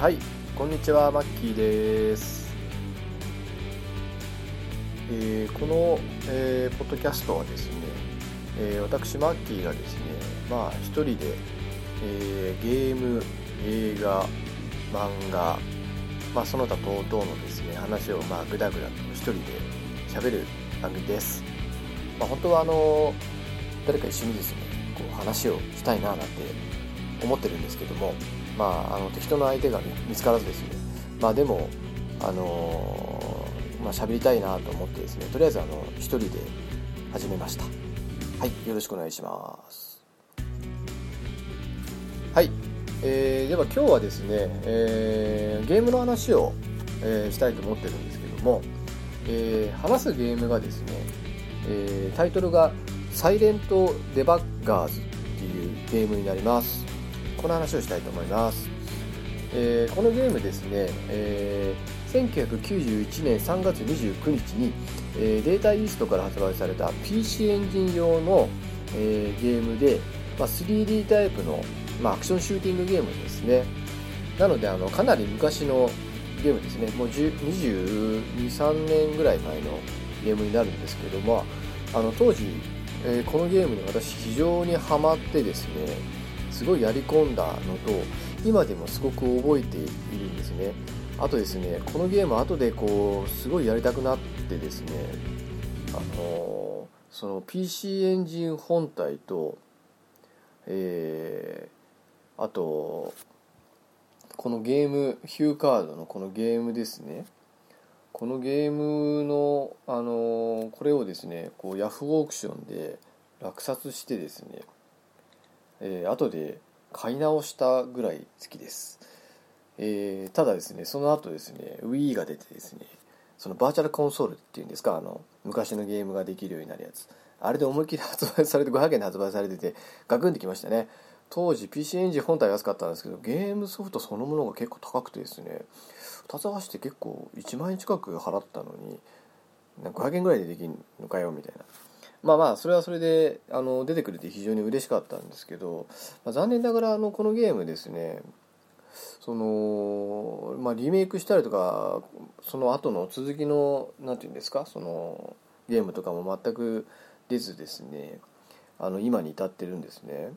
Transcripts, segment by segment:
はいこんにちはマッキーです、えーこの、えーポッドキャストはですね、えー私マッキーがですねまあ一人で、えゲーム映画漫画まあその他等々のですね話をまあグダグダと一人で喋る番組です。まあ本当はあの誰か一緒にですねこう話をしたいななんて思ってるんですけどもまああの適当な相手が見つからずですね。まあでもあのーまあ喋りたいなと思ってですねとりあえずあの一人で始めました。はいよろしくお願いします。はい、えーでは今日はですね、えーゲームの話を、えーしたいと思ってるんですけども、えー話すゲームがですね、えータイトルが「サイレント・デバッガーズ」っていうゲームになります。この話をしたいと思います、えーこのゲームですね、えー1991年3月29日に、えーデータイーストから発売された PC エンジン用の、えーゲームで、まあ、3D タイプの、まあ、アクションシューティングゲームですね。なのであのかなり昔のゲームですね。もう223年ぐらい前のゲームになるんですけどもあの当時、えーこのゲームに私非常にハマってですねすごいやり込んだのと今でもすごく覚えているんですね。あとですねこのゲーム後でこうすごいやりたくなってですねあのーその PC エンジン本体とえーあとこのゲームヒューカードのこのゲームですね。このゲームの、あのーこれをですねこうヤフーオークションで落札してですね、えー後で買い直したぐらい好きです、えーただですねその後ですね Wii が出てですねそのバーチャルコンソールっていうんですかあの昔のゲームができるようになるやつ。あれで思いっきり発売されて500円で発売されててガクンってきましたね。当時 PC エンジン本体安かったんですけどゲームソフトそのものが結構高くてですね2つ合わせて結構1万円近く払ったのに500円ぐらいでできんのかよみたいな。まあまあそれはそれであの出てくれて非常に嬉しかったんですけど、まあ、残念ながらあのこのゲームですねその、まあ、リメイクしたりとかその後の続きのなんていうんですかそのゲームとかも全く出ずですねあの今に至ってるんですね。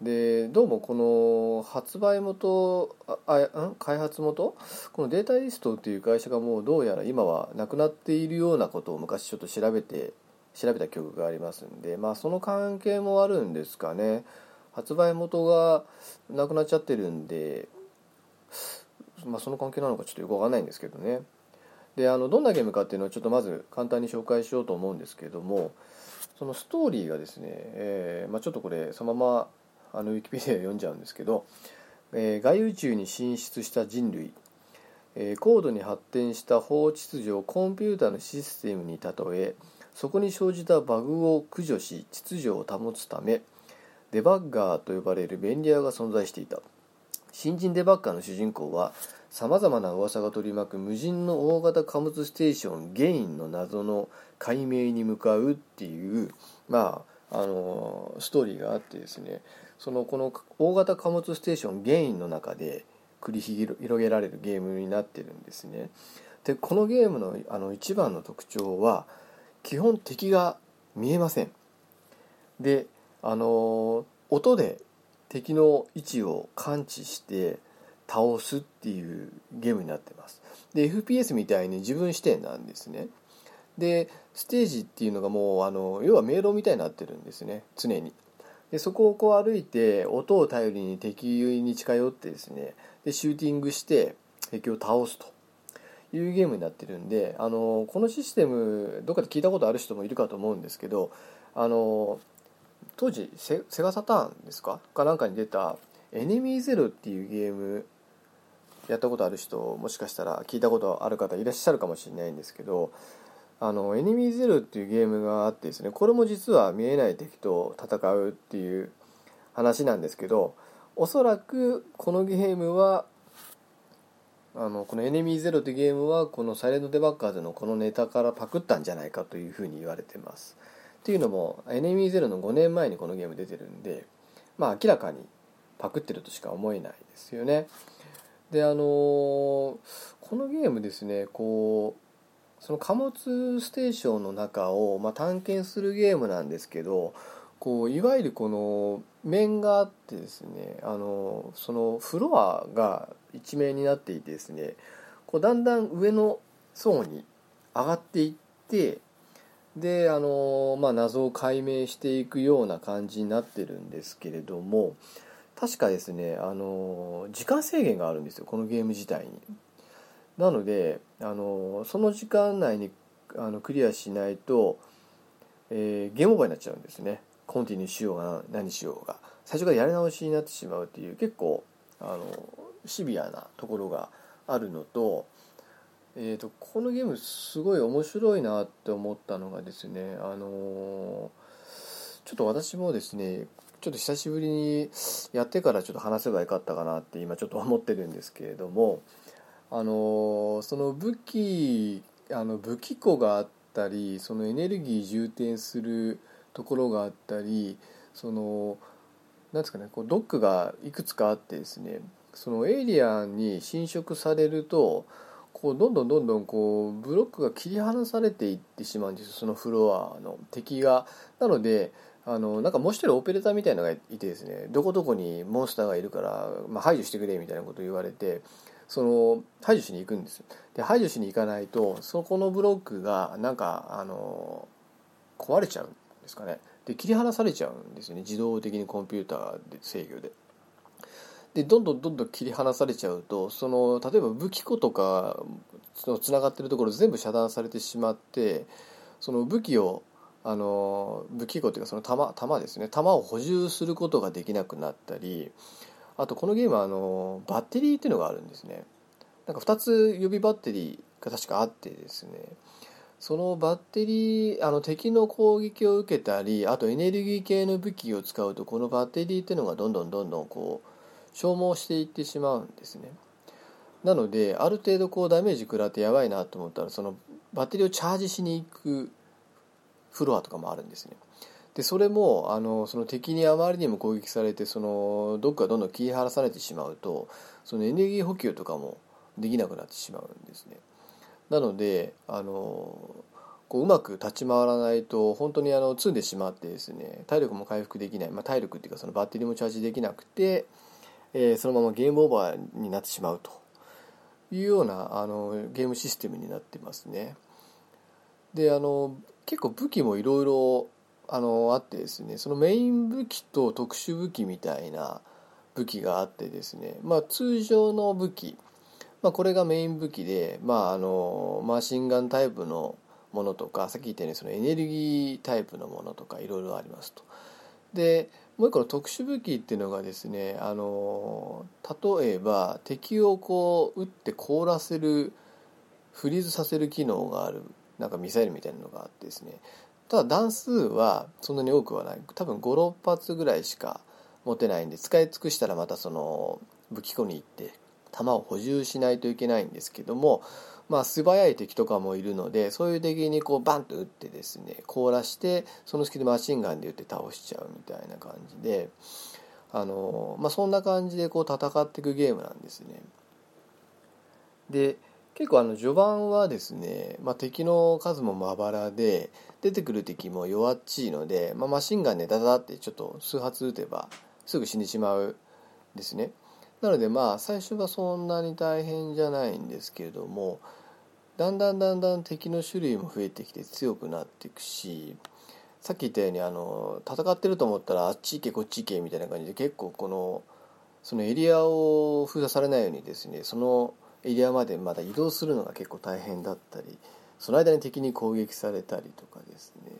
でどうもこの発売元ああん？開発元？このデータイーストっていう会社がもうどうやら今はなくなっているようなことを昔ちょっと調べて調べた記憶がありますんでまあその関係もあるんですかね。発売元がなくなっちゃってるんでまあその関係なのかちょっとよくわかんないんですけどね。であのどんなゲームかっていうのをちょっとまず簡単に紹介しようと思うんですけどもそのストーリーがですね、えーまあ、ちょっとこれそのままあのウィキペディア読んじゃうんですけど、えー外宇宙に進出した人類、えー高度に発展した法秩序をコンピューターのシステムに例えそこに生じたバグを駆除し秩序を保つためデバッガーと呼ばれる便利屋が存在していた。新人デバッガーの主人公はさまざまな噂が取り巻く無人の大型貨物ステーションゲインの謎の解明に向かうっていうまああのストーリーがあってですね。そのこの大型貨物ステーションゲインの中で繰り広げられるゲームになってるんですね。でこのゲームのあの一番の特徴は基本敵が見えません。であの音で敵の位置を感知して倒すっていうゲームになってます。で FPS みたいに自分視点なんですね。でステージっていうのがもうあの要は迷路みたいになってるんですね。常に。でそこをこう歩いて音を頼りに敵に近寄ってですね。でシューティングして敵を倒すと。いうゲームになってるんであのこのシステムどっかで聞いたことある人もいるかと思うんですけどあの当時セセガサターンですか？かなんかに出た「エネミーゼロ」っていうゲームやったことある人もしかしたら聞いたことある方いらっしゃるかもしれないんですけどあのエネミーゼロっていうゲームがあってですねこれも実は見えない敵と戦うっていう話なんですけどおそらくこのゲームはあのこの「エネミーゼロっていうゲームはこの「サイレント・デバッカーズ」のこのネタからパクったんじゃないかというふうに言われてます。っていうのも「エネミーゼロの5年前にこのゲーム出てるんでまあ明らかにパクってるとしか思えないですよね。であのこのゲームですねこうその貨物ステーションの中を、まあ、探検するゲームなんですけどこういわゆるこの面があってですねあのそのフロアが一面になっていてですねこうだんだん上の層に上がっていってであの、まあ、謎を解明していくような感じになってるんですけれども確かですねあの時間制限があるんですよこのゲーム自体に。なのであのその時間内にあのクリアしないと、えー、ゲームオーバーになっちゃうんですねコンティニューしようが何しようが最初からやり直しになってしまうっていう結構あのシビアなところがあるのと,、えーと、このゲームすごい面白いなって思ったのがですねあのちょっと私もですねちょっと久しぶりにやってからちょっと話せばよかったかなって今ちょっと思ってるんですけれどもあのその武器あの武器庫があったりそのエネルギー充填するところがあったりそのなんですかねこうドックがいくつかあってですねそのエイリアンに侵食されるとこうどんどんどんどんこうブロックが切り離されていってしまうんですよそのフロアの敵が。なのであのなんかもう一人オペレーターみたいなのがいてですねどこどこにモンスターがいるから、まあ、排除してくれみたいなことを言われてその排除しに行くんですで排除しに行かないとそこのブロックがなんかあの壊れちゃうですかね。で切り離されちゃうんですよね。自動的にコンピューターで制御で。でどんどんどんどん切り離されちゃうとその例えば武器庫とかのつながってるところ全部遮断されてしまってその武器をあの武器庫というかその弾弾ですね。弾を補充することができなくなったりあとこのゲームはあのバッテリーっていうのがあるんですね。なんか2つ予備バッテリーが確かあってですね。そのバッテリーあの敵の攻撃を受けたりあとエネルギー系の武器を使うとこのバッテリーっていうのがどんどんどんどんこう消耗していってしまうんですね。なのである程度こうダメージ食らってやばいなと思ったらそのバッテリーをチャージしに行くフロアとかもあるんですね。でそれもあのその敵にあまりにも攻撃されてそのどっかどんどん切り離されてしまうとそのエネルギー補給とかもできなくなってしまうんですね。なのであのこううまく立ち回らないと本当にあの積んでしまってですね体力も回復できない、まあ、体力っていうかそのバッテリーもチャージできなくて、えー、そのままゲームオーバーになってしまうと。いうようなあのゲームシステムになってますね。であの結構武器もいろいろあのあってですねそのメイン武器と特殊武器みたいな武器があってですねまあ通常の武器まあ、これがメイン武器で、まあ、あのマシンガンタイプのものとかさっき言ったようにそのエネルギータイプのものとかいろいろありますと。でもう一個の特殊武器っていうのがですねあの例えば敵をこう撃って凍らせるフリーズさせる機能があるなんかミサイルみたいなのがあってですねただ弾数はそんなに多くはない多分56発ぐらいしか持てないんで使い尽くしたらまたその武器庫に行って弾を補充しないといけないんですけども、まあ、素早い敵とかもいるのでそういう敵にこうバンと撃ってですね凍らしてその隙でマシンガンで撃って倒しちゃうみたいな感じであの、まあ、そんな感じでこう戦っていくゲームなんですね。で結構あの序盤はですね、まあ、敵の数もまばらで出てくる敵も弱っちいので、まあ、マシンガンでダダってちょっと数発撃てばすぐ死んでしまうですね。なのでまあ最初はそんなに大変じゃないんですけれどもだんだんだんだん敵の種類も増えてきて強くなっていくしさっき言ったようにあの戦ってると思ったらあっち行けこっち行けみたいな感じで結構このそのエリアを封鎖されないようにですねそのエリアまでまだ移動するのが結構大変だったりその間に敵に攻撃されたりとかですね。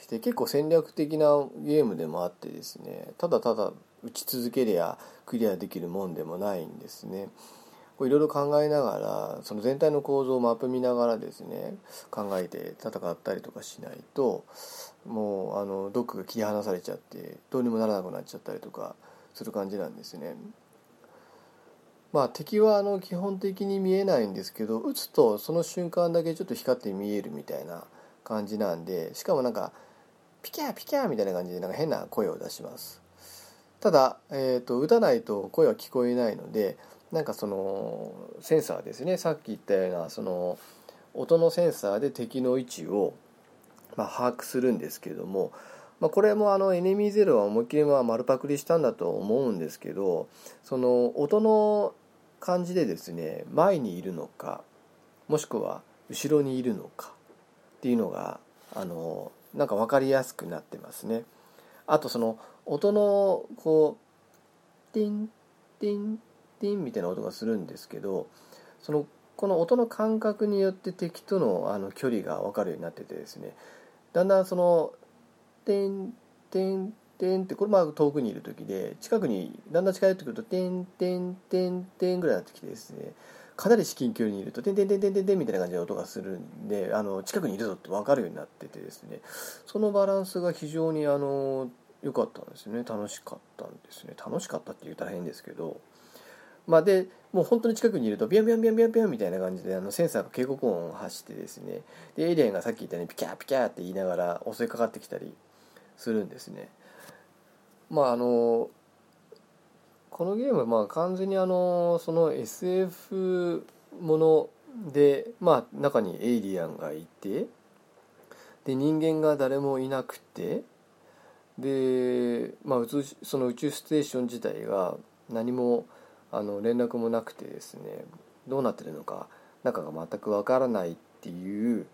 して結構戦略的なゲームでもあってですねただただ打ち続けりゃクリアできるもんでもないんですね。いろいろ考えながらその全体の構造をマップ見ながらですね考えて戦ったりとかしないともうあのドックが切り離されちゃってどうにもならなくなっちゃったりとかする感じなんですね。まあ敵はあの基本的に見えないんですけど撃つとその瞬間だけちょっと光って見えるみたいな感じなんでしかもなんかピキャーピキャーみたいな感じでなんか変な声を出します。ただ、えーと、打たないと声は聞こえないのでなんかそのセンサーですねさっき言ったようなその音のセンサーで敵の位置を、まあ、把握するんですけども、まあ、これもあのエネミーゼロは思いっきりまあ丸パクリしたんだと思うんですけどその音の感じでですね前にいるのかもしくは後ろにいるのかっていうのがあのなんか分かりやすくなってますね。あとその音のこうティンティンティンみたいな音がするんですけどそのこの音の感覚によって敵とのあの距離が分かるようになっててですね。だんだんその「テンテンテン」ってこれまあ遠くにいる時で近くにだんだん近寄ってくると「テンテンテンテン」ぐらいになってきてですね。かなり至近距離にいると「テンテンテンテンテンテン」みたいな感じで音がするんであの近くにいるぞって分かるようになっててですね。そのバランスが非常にあの良かったんですね。楽しかったんですね。楽しかったって言ったら変ですけど。まあでもう本当に近くにいるとビャンビャンビャンビャンビャンみたいな感じであのセンサーが警告音を発してですね。でエイリアンがさっき言ったようにピキャーピキャーって言いながら襲いかかってきたりするんですね。まああのこのゲームはまあ完全にあのその SF ものでまあ中にエイリアンがいてで人間が誰もいなくてで、まあ、宇宙その宇宙ステーション自体が何もあの連絡もなくてですねどうなってるのか中が全くわからないっていう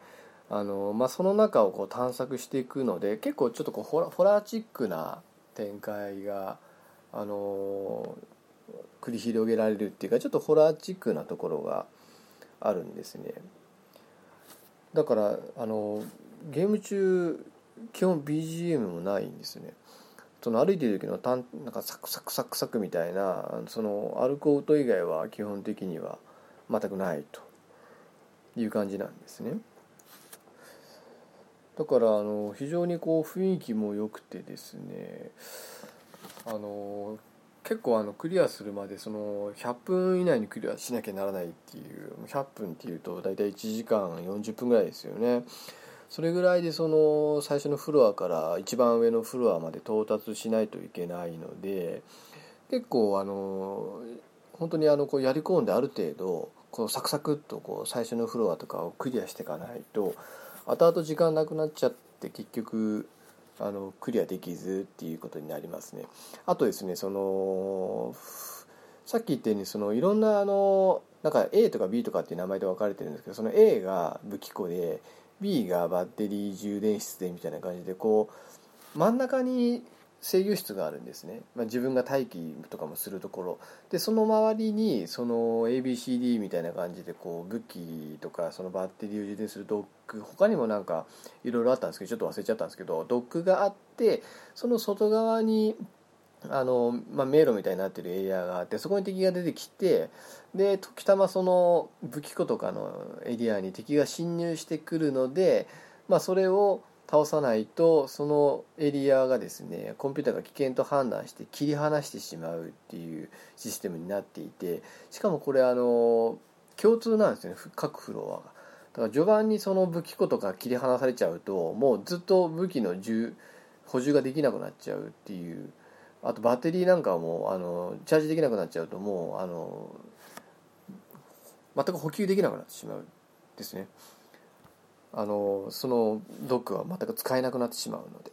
あの、まあ、その中をこう探索していくので結構ちょっとこうホラホラーチックな展開があの繰り広げられるっていうかちょっとホラーチックなところがあるんですね。だからあのゲーム中基本 BGM もないんですね。その歩いてる時のたんなんかサクサクサクサクみたいなその歩く音以外は基本的には全くないという感じなんですね。だからあの非常にこう雰囲気も良くてですねあの結構あのクリアするまでその100分以内にクリアしなきゃならないっていう100分っていうと大体1時間40分ぐらいですよね。それぐらいでその最初のフロアから一番上のフロアまで到達しないといけないので結構あの本当にあのこうやり込んである程度こうサクサクっとこう最初のフロアとかをクリアしていかないと後々時間なくなっちゃって結局あのクリアできずっていうことになりますね。あとですねそのさっき言ったようにそのいろんなあのなんか A とか B とかっていう名前で分かれてるんですけどその A が武器庫で B がバッテリー充電室でみたいな感じでこう真ん中に制御室があるんですね、まあ、自分が待機とかもするところ。でその周りにその ABCD みたいな感じでこう武器とかそのバッテリーを充電するドック他にもなんかいろいろあったんですけどちょっと忘れちゃったんですけどドックがあってその外側にあの、まあ、迷路みたいになってるエリアがあってそこに敵が出てきてで時たまその武器庫とかのエリアに敵が侵入してくるので、まあ、それを倒さないとそのエリアがですねコンピューターが危険と判断して切り離してしまうっていうシステムになっていてしかもこれあの共通なんですよね各フロアが。だから序盤にその武器庫とか切り離されちゃうともうずっと武器の補充ができなくなっちゃうっていうあとバッテリーなんかもあのチャージできなくなっちゃうともうあの全く補給できなくなってしまうですね。あのそのドックは全く使えなくなってしまうので。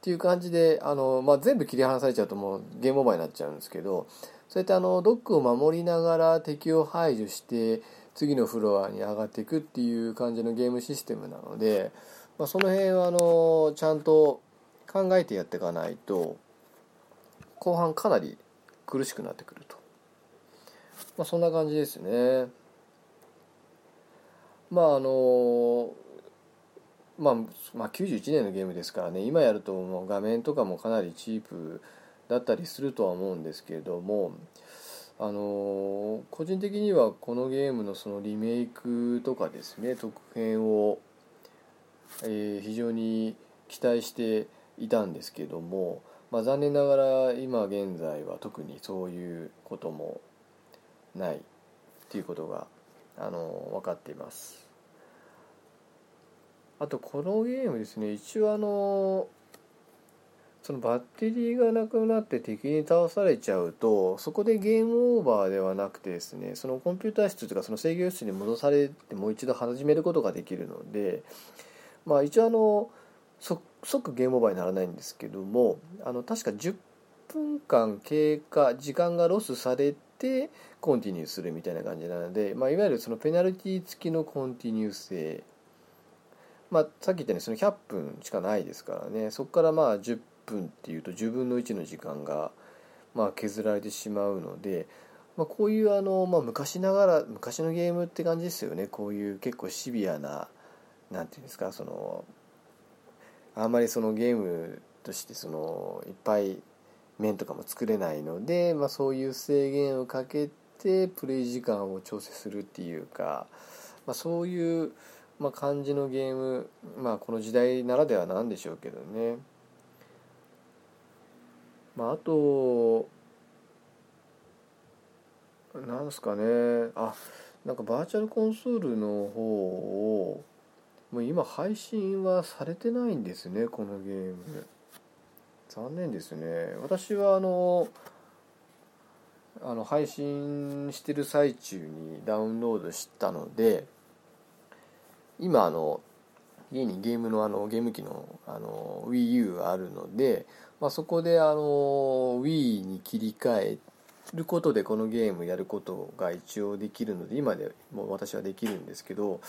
っていう感じであの、まあ、全部切り離されちゃうともうゲームオーバーになっちゃうんですけどそうやってあのドックを守りながら敵を排除して次のフロアに上がっていくっていう感じのゲームシステムなので、まあ、その辺はあのちゃんと考えてやっていかないと後半かなり苦しくなってくると、まあ、そんな感じですね。まああのまあ、まあ91年のゲームですからね今やるともう画面とかもかなりチープだったりするとは思うんですけれどもあの個人的にはこのゲームのそのリメイクとかですね続編を、えー、非常に期待していたんですけどもまあ、残念ながら今現在は特にそういうこともないっていうことがあの分かっています。あとこのゲームですね一応あのそのバッテリーがなくなって敵に倒されちゃうとそこでゲームオーバーではなくてですねそのコンピューター室というかその制御室に戻されてもう一度始めることができるのでまあ一応あの即ゲームオーバーにならないんですけどもあの確か10分間経過時間がロスされてコンティニューするみたいな感じなので、まあ、いわゆるそのペナルティ付きのコンティニュー制。まあ、さっき言ったようにその100分しかないですからね。そこからまあ10分っていうと10分の1の時間がまあ削られてしまうので、まあ、こういうあの、まあ、昔ながら昔のゲームって感じですよね。こういう結構シビアな何て言うんですかそのあんまりそのゲームとしてそのいっぱい面とかも作れないので、まあ、そういう制限をかけてプレイ時間を調整するっていうか、まあ、そういう、まあ、感じのゲーム、まあ、この時代ならではなんでしょうけどね。まあ、あとなんですかねあなんかバーチャルコンソールの方をもう今配信はされてないんですねこのゲーム。残念ですね。私はあのあの配信してる最中にダウンロードしたので今あの家にゲームのあのゲーム機のあの WiiU があるのでまあ、そこであの Wii に切り替えることでこのゲームやることが一応できるので今でも私はできるんですけど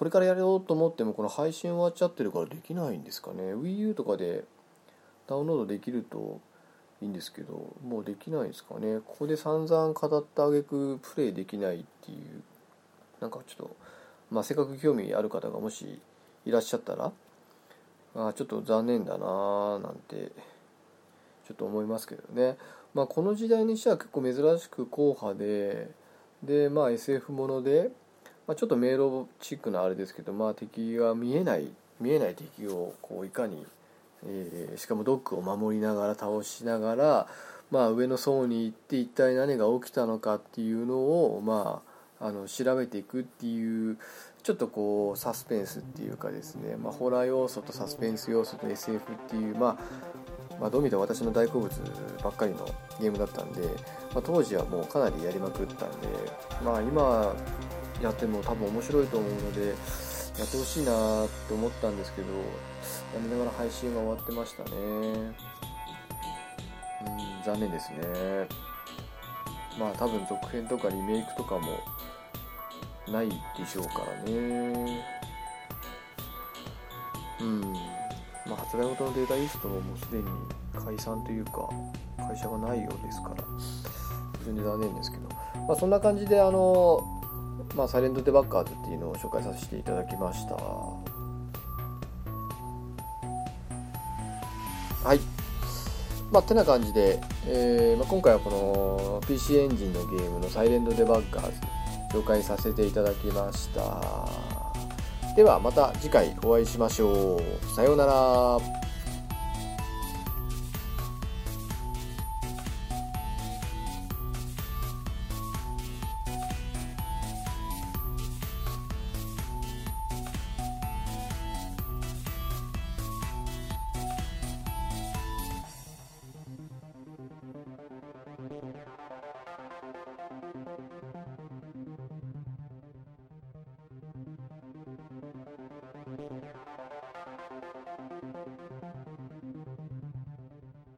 これからやろうと思ってもこの配信終わっちゃってるからできないんですかね。WiiU とかでダウンロードできるといいんですけどもうできないですかね。ここで散々語った挙句プレイできないっていう。なんかちょっとまあせっかく興味ある方がもしいらっしゃったらあちょっと残念だななんてちょっと思いますけどね、まあ、この時代にしては結構珍しく硬派でで、まあ、SF もので、まあ、ちょっと迷路チックなあれですけど、まあ、敵が見えない見えない敵をこういかに、えー、しかもドックを守りながら倒しながら、まあ、上の層に行って一体何が起きたのかっていうのを、まあ、あの調べていくっていうちょっとこうサスペンスっていうかですね、まあ、ホラー要素とサスペンス要素と SF っていう、まあ、まあ、どう見て私の大好物ばっかりのゲームだったんで、まあ、当時はもうかなりやりまくったんで、まあ、今やっても多分面白いと思うのでやってほしいなって思ったんですけどやりながら配信が終わってましたね。うん残念ですね。まあ多分続編とかリメイクとかもないでしょうからね。うん。まあ発売元のデータイーストももうすでに解散というか会社がないようですから非常に残念ですけど。まあそんな感じであのまあサイレントデバッカーズっていうのを紹介させていただきました。はい。まあ、てな感じで、えーまあ、今回はこの PC エンジンのゲームのサイレントデバッガーズ紹介させていただきました。ではまた次回お会いしましょう。さようなら。